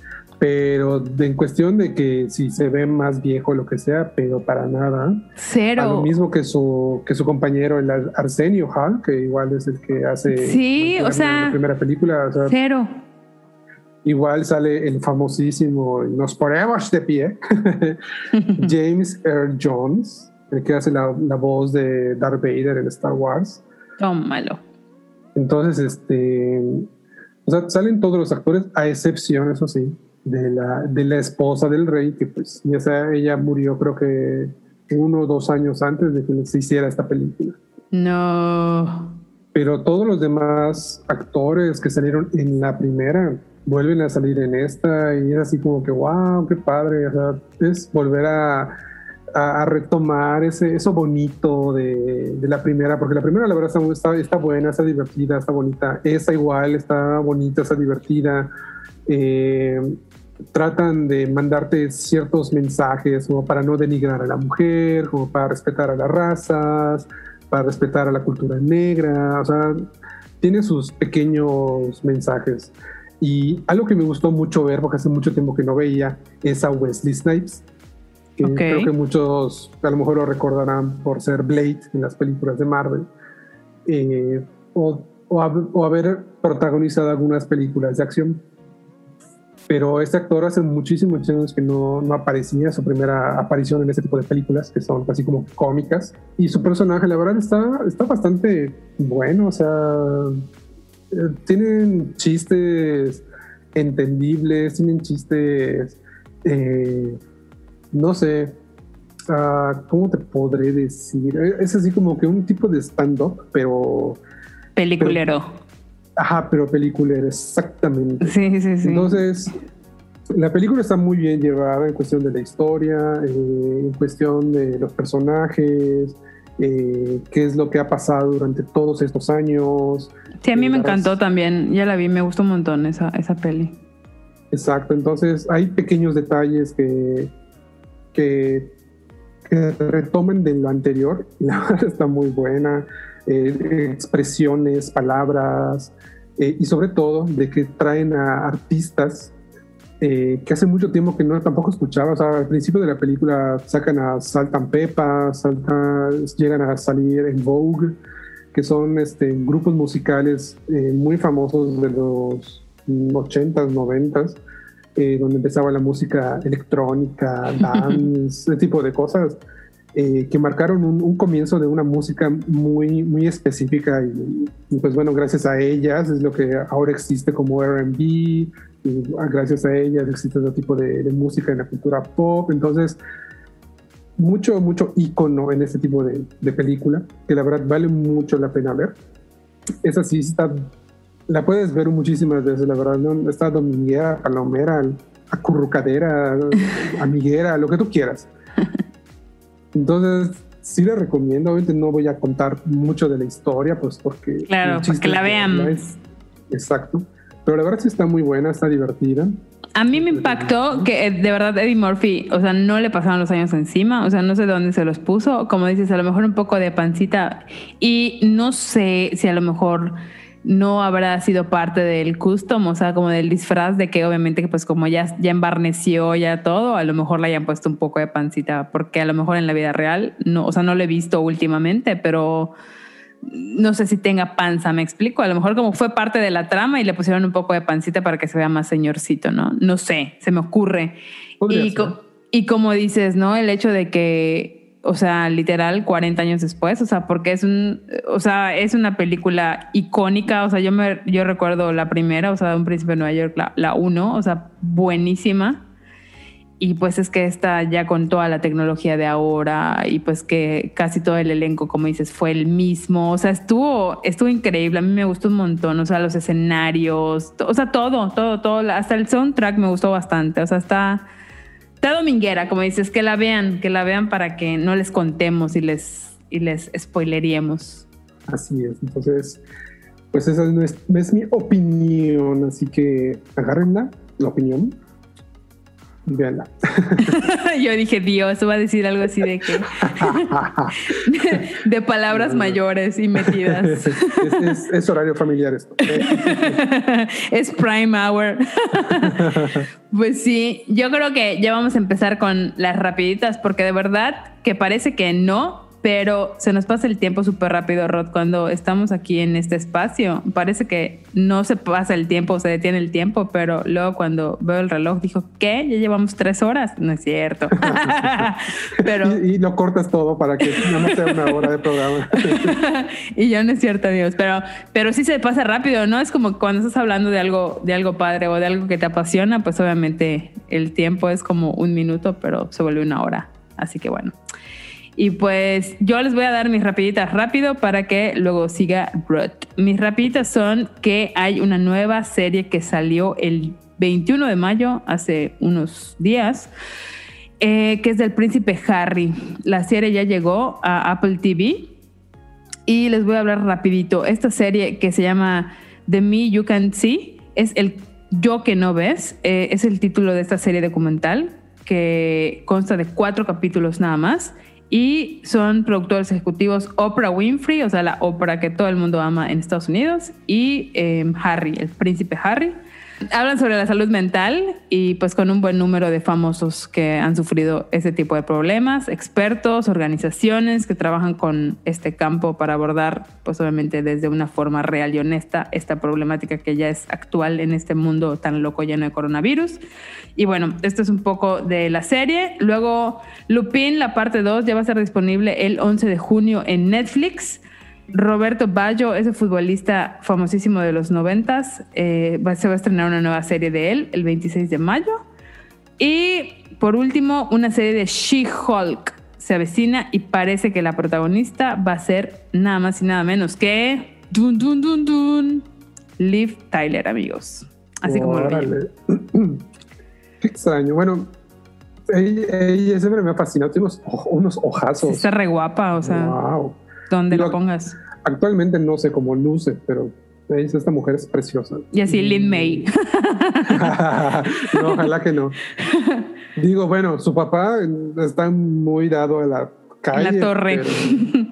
Pero de- en cuestión de que si se ve más viejo lo que sea, pero para nada. A lo Cero. mismo que su, que su compañero, el Ar- Arsenio Hall, que igual es el que hace Sí, o la sea- primera película. o sea, Cero. igual sale el famosísimo, nos ponemos de pie, (laughs) James Earl Jones, el que hace la, la voz de Darth Vader en Star Wars. Tómalo. Entonces, este, o sea, salen todos los actores, a excepción, eso sí, de la, de la esposa del rey, que pues ya sea, ella murió creo que uno o dos años antes de que se hiciera esta película. No. Pero todos los demás actores que salieron en la primera vuelven a salir en esta y es así como que, wow, qué padre. O sea, es volver a, a, a retomar ese, eso bonito de, de la primera, porque la primera la verdad está, está, está buena, está divertida, está bonita. Esta igual está bonita, está divertida. Eh, tratan de mandarte ciertos mensajes como para no denigrar a la mujer, como para respetar a las razas, para respetar a la cultura negra, o sea, tiene sus pequeños mensajes. Y algo que me gustó mucho ver, porque hace mucho tiempo que no veía, es a Wesley Snipes, que Ok. creo que muchos a lo mejor lo recordarán por ser Blade en las películas de Marvel, eh, o, o o haber protagonizado algunas películas de acción pero este actor hace muchísimos años que no, no aparecía, su primera aparición en este tipo de películas, que son así como cómicas, y su personaje, la verdad, está, está bastante bueno, o sea, eh, tienen chistes entendibles, tienen chistes, eh, no sé, ah, ¿cómo te podré decir? Es así como que un tipo de stand-up, pero, Peliculero. Ajá, pero peliculero, exactamente. Sí, sí, sí. Entonces, la película está muy bien llevada en cuestión de la historia, eh, en cuestión de los personajes, eh, qué es lo que ha pasado durante todos estos años. sí, a mí me la encantó también. Ya la vi, me gustó un montón esa, esa peli. Exacto, entonces hay pequeños detalles que, que, que retoman de lo anterior. (laughs) La verdad está muy buena. Eh, expresiones, palabras eh, y sobre todo de que traen a artistas eh, que hace mucho tiempo que no tampoco escuchaba. O sea, al principio de la película sacan a Saltan Pepa, saltan, llegan a salir en Vogue, que son este, grupos musicales eh, muy famosos de los 80s, 90s, eh, donde empezaba la música electrónica, (laughs) dance, ese tipo de cosas. Eh, que marcaron un, un comienzo de una música muy, muy específica y, y, pues bueno, gracias a ellas es lo que ahora existe como RB y gracias a ellas existe otro tipo de, de música en la cultura pop, entonces mucho, mucho icono en este tipo de, de película que la verdad vale mucho la pena ver. Esa sí está, la puedes ver muchísimas veces, la verdad, ¿no? está dominguera, palomera, acurrucadera, (laughs) amiguera, lo que tú quieras. Entonces, sí la recomiendo. Obviamente no voy a contar mucho de la historia, pues porque. Claro, chiste que la vean. es- exacto. Pero la verdad sí está muy buena, está divertida. A mí me impactó que eh, de verdad Eddie Murphy, o sea, no le pasaron los años encima, o sea, no sé de dónde se los puso, como dices, a lo mejor un poco de pancita y no sé si a lo mejor no habrá sido parte del custom, o sea, como del disfraz de que obviamente pues como ya, ya embarneció ya todo, a lo mejor le hayan puesto un poco de pancita, porque a lo mejor en la vida real, no, o sea, no lo he visto últimamente, pero no sé si tenga panza, me explico. A lo mejor como fue parte de la trama y le pusieron un poco de pancita para que se vea más señorcito, ¿no? No sé, se me ocurre. Co- y como dices, ¿no? El hecho de que, o sea, literal 40 años después, o sea, porque es un, o sea, es una película icónica, o sea, yo me, yo recuerdo la primera, o sea, Un Príncipe de Nueva York, la, la uno, o sea, buenísima. y pues es que está ya con toda la tecnología de ahora y pues que casi todo el elenco, como dices, fue el mismo. O sea, estuvo, estuvo increíble. A mí me gustó un montón. O sea, los escenarios, o sea, todo, todo, todo. Hasta el soundtrack me gustó bastante. O sea, está, está dominguera, como dices, que la vean, que la vean para que no les contemos y les, y les spoileriemos. Así es. Entonces, pues esa es, es mi opinión. Así que agárrenla, la opinión Véanla. (laughs) Yo dije, Dios, va a decir algo así de que. (laughs) de, palabras mayores y metidas. (laughs) es, horario familiar esto. es prime hour. pues sí, yo creo que ya vamos a empezar con las rapiditas, porque de verdad que parece que no, pero se nos pasa el tiempo súper rápido, Rod, cuando estamos aquí en este espacio. Parece que no se pasa el tiempo, se detiene el tiempo, pero luego cuando veo el reloj dijo, ¿qué? Ya llevamos tres horas. No es cierto. (laughs) pero... Y, lo cortas todo para que no sea una hora de programa. (laughs) y ya no es cierto, Dios, pero, pero sí se pasa rápido, ¿no? Es como cuando estás hablando de algo, de algo padre o de algo que te apasiona, pues obviamente el tiempo es como un minuto, pero se vuelve una hora. Así que bueno. Y pues yo les voy a dar mis rapiditas rápido para que luego siga Ruth. Mis rapiditas son que hay una nueva serie que salió el 21 de mayo, hace unos días, eh, que es del príncipe Harry. La serie ya llegó a Apple TV y les voy a hablar rapidito. Esta serie que se llama The Me You Can See es el Yo que no ves, eh, es el título de esta serie documental que consta de cuatro capítulos nada más y son productores ejecutivos Oprah Winfrey, o sea, la Oprah que todo el mundo ama en Estados Unidos, y em, Harry, el príncipe Harry. Hablan sobre la salud mental y pues con un buen número de famosos que han sufrido ese tipo de problemas, expertos, organizaciones que trabajan con este campo para abordar pues obviamente desde una forma real y honesta esta problemática que ya es actual en este mundo tan loco lleno de coronavirus. Y bueno, esto es un poco de la serie. Luego Lupin, la parte 2, ya va a estar disponible el 11 de junio en Netflix. Roberto Baggio, ese futbolista famosísimo de los noventas, eh, se va a estrenar una nueva serie de él el 26 de mayo. Y por último, una serie de She-Hulk se avecina y parece que la protagonista va a ser nada más y nada menos que dun, dun, dun, dun, Liv Tyler, amigos. Así como lo. (clears throat) Qué extraño. Bueno, ella, siempre me ha fascinado. Tiene unos, ojazos. está re guapa, o sea. Wow. Donde lo, pongas. Actualmente no sé cómo luce, pero esta mujer es preciosa. Y así Lin May. (laughs) no, ojalá que no. Digo, bueno, su papá está muy dado a la calle. la torre.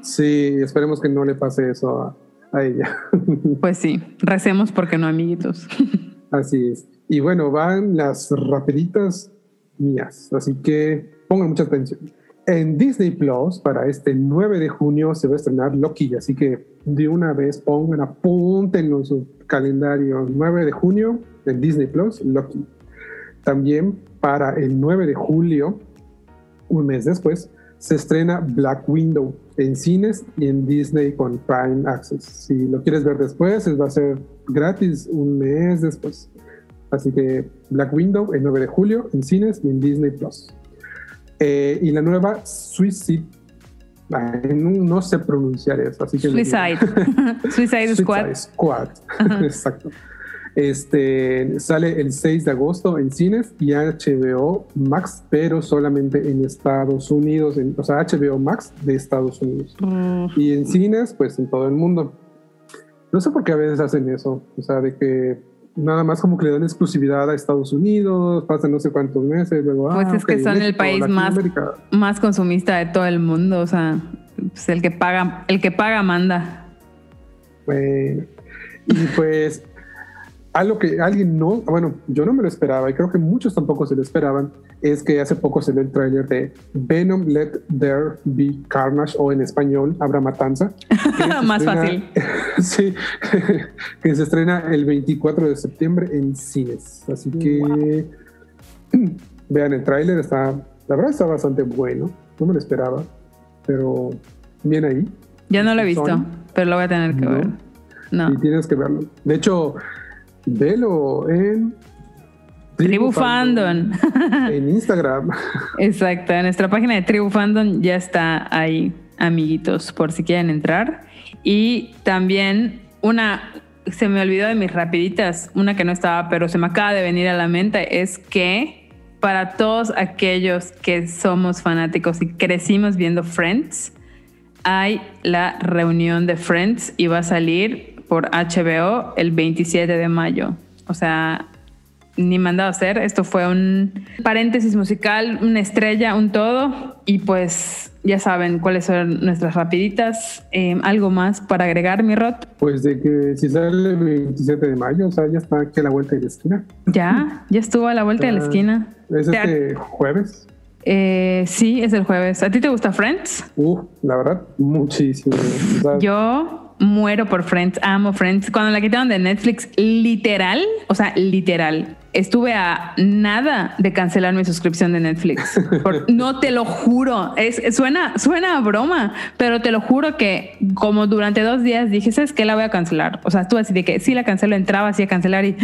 sí, esperemos que no le pase eso a, a ella. (laughs) pues sí, recemos porque no, amiguitos. (laughs) Así es. Y bueno, van las rapiditas mías, así que pongan mucha atención. En Disney Plus, para este 9 de junio, se va a estrenar Loki, así que de una vez pongan, apunten en su calendario 9 de junio en Disney Plus, Loki. También para el 9 de julio, un mes después, se estrena Black Window en cines y en Disney con Prime Access. Si lo quieres ver después, va a ser gratis un mes después. Así que Black Window el 9 de julio en cines y en Disney Plus. Eh, y la nueva Suicide. No, sé pronunciar eso, así que. (laughs) Suicide. Suicide Squad. Squad. (laughs) Exacto. Este sale el 6 de agosto en cines y HBO Max, pero solamente en Estados Unidos, o sea, HBO Max de Estados Unidos. Mm. Y en cines, pues en todo el mundo. No sé por qué a veces hacen eso, o sea, de que nada más como que le dan exclusividad a Estados Unidos, pasan no sé cuántos meses, luego... Pues ah, es que son el país más, más consumista de todo el mundo, o sea, pues el que paga, el que paga manda. Bueno, y pues algo que alguien no, bueno, yo no me lo esperaba y creo que muchos tampoco se lo esperaban, es que hace poco dio el tráiler de Venom Let There Be Carnage o en español Habrá Matanza. (laughs) Más fácil. (laughs) sí, (laughs) que se estrena el 24 de septiembre en cines. Así que (clears throat) vean el tráiler, está, la verdad está bastante bueno, no me lo esperaba, pero bien ahí. Ya no lo he visto, pero lo voy a tener que ver. No. Y tienes que verlo. De hecho, velo en Tribu Fandom. en Instagram. (laughs) Exacto, en nuestra página de Tribu Fandom ya está ahí, amiguitos, por si quieren entrar. Y también una, se me olvidó de mis rapiditas, una que no estaba, pero se me acaba de venir a la mente, es que para todos aquellos que somos fanáticos y crecimos viendo Friends, hay la reunión de Friends y va a salir por HBO el 27 de mayo. O sea, ni mandado a hacer. Esto fue un paréntesis musical, una estrella, un todo. Y pues ya saben cuáles son nuestras rapiditas. Eh, ¿Algo más para agregar, mi Rot? Pues de que si sale el 27 de mayo, o sea, ya está aquí a la vuelta de la esquina. Ya, ya estuvo a la vuelta de la esquina. ¿Es este jueves? Eh, sí, es el jueves. ¿A ti te gusta Friends? Uh, la verdad, muchísimo. Yo muero por Friends, amo Friends. Cuando la quitaron de Netflix, literal, o sea, literal, estuve a nada de cancelar mi suscripción de Netflix. (laughs) no te lo juro, es, suena, suena a broma, pero te lo juro que como durante dos días dije, ¿sabes qué? La voy a cancelar. O sea, estuve así de que sí la cancelo, entraba así a cancelar y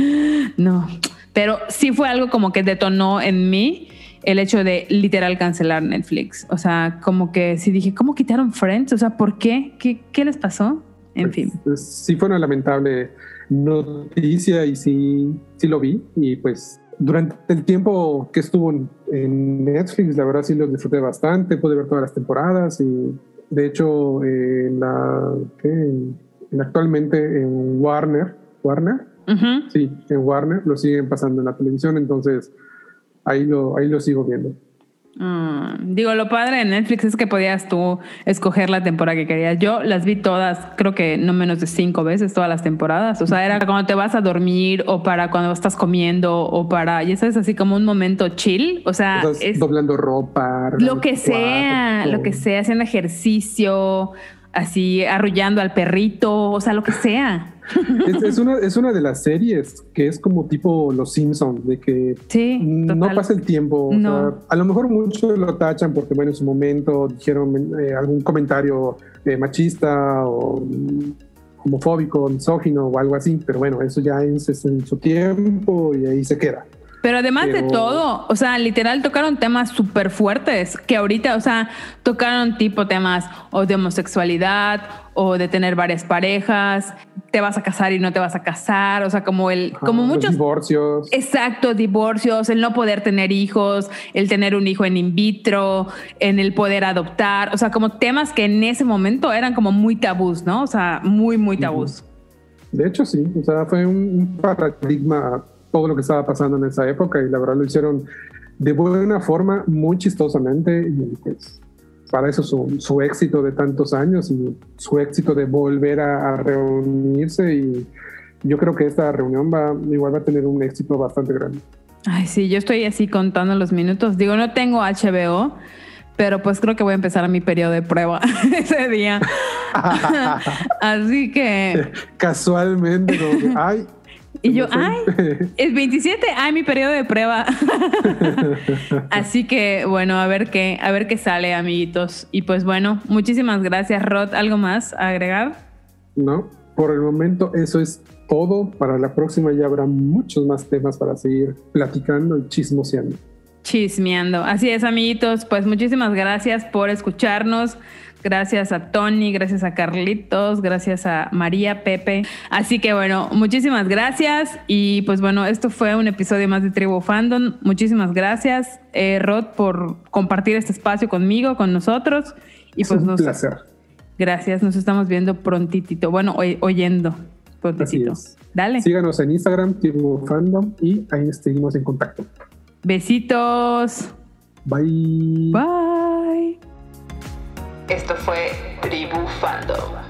(gasps) no. Pero sí fue algo como que detonó en mí el hecho de literal cancelar Netflix. O sea, como que sí dije, ¿cómo quitaron Friends? O sea, ¿por qué? ¿Qué, qué les pasó? En Pues, fin. pues, sí fue una lamentable noticia y sí, sí lo vi. Y pues durante el tiempo que estuvo en- Netflix, la verdad sí lo disfruté bastante. Pude ver todas las temporadas y de hecho eh, actualmente en Warner, Warner, sí, en Warner lo siguen pasando en la televisión. Entonces ahí lo, ahí lo sigo viendo. Mm, digo, lo padre de Netflix es que podías tú escoger la temporada que querías. Yo las vi todas, creo que no menos de cinco veces todas las temporadas. O sea, era cuando te vas a dormir o para cuando estás comiendo o para, ya sabes, así como un momento chill. O sea, es doblando ropa, lo que sea, lo que sea, haciendo ejercicio, así arrullando al perrito, o sea, lo que sea. Es, es una, es una de las series que es como tipo Los Simpsons, de que Sí, no pasa el tiempo. o sea, a lo mejor muchos lo tachan porque, bueno, en su momento dijeron eh, algún comentario eh, machista o homofóbico, misógino o algo así, pero bueno, eso ya es, es en su tiempo y ahí se queda. Pero además de todo, o sea, literal tocaron temas súper fuertes que ahorita, o sea, tocaron tipo temas o de homosexualidad o de tener varias parejas, te vas a casar y no te vas a casar, o sea, como el, como Ajá, muchos divorcios. Exacto, divorcios, el no poder tener hijos, el tener un hijo en in vitro, en el poder adoptar, o sea, como temas que en ese momento eran como muy tabús, ¿no? O sea, muy, muy tabús. De hecho, sí, o sea, fue un paradigma todo lo que estaba pasando en esa época y la verdad lo hicieron de buena forma, muy chistosamente y pues para eso su, su éxito de tantos años y su éxito de volver a, a reunirse y yo creo que esta reunión va igual va a tener un éxito bastante grande. Ay, sí, yo estoy así contando los minutos. Digo, no tengo HBO, pero pues creo que voy a empezar mi periodo de prueba (laughs) ese día. (laughs) así que, Casualmente, como que, ay. Y yo, ay, fue". (laughs) es 27, ay, mi periodo de prueba. (laughs) Así que bueno, a ver qué, a ver qué sale, amiguitos. Y pues bueno, muchísimas gracias, Rod. ¿Algo más a agregar? No, por el momento eso es todo. Para la próxima ya habrá muchos más temas para seguir platicando y chismoseando. Chismeando. Así es, amiguitos. Pues muchísimas gracias por escucharnos. Gracias a Tony, gracias a Carlitos, gracias a María, Pepe. Así que bueno, muchísimas gracias. Y pues bueno, esto fue un episodio más de Tribu Fandom. Muchísimas gracias, eh, Rod, por compartir este espacio conmigo, con nosotros. Y Es pues un nos, placer. gracias, nos estamos viendo prontitito. Bueno, oy- oyendo prontitito. Dale. Síganos en Instagram, Tribu Fandom, y ahí seguimos en contacto. Besitos. Bye. Bye. Esto fue Tribu Fandom.